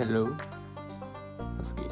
Hello. Was geht?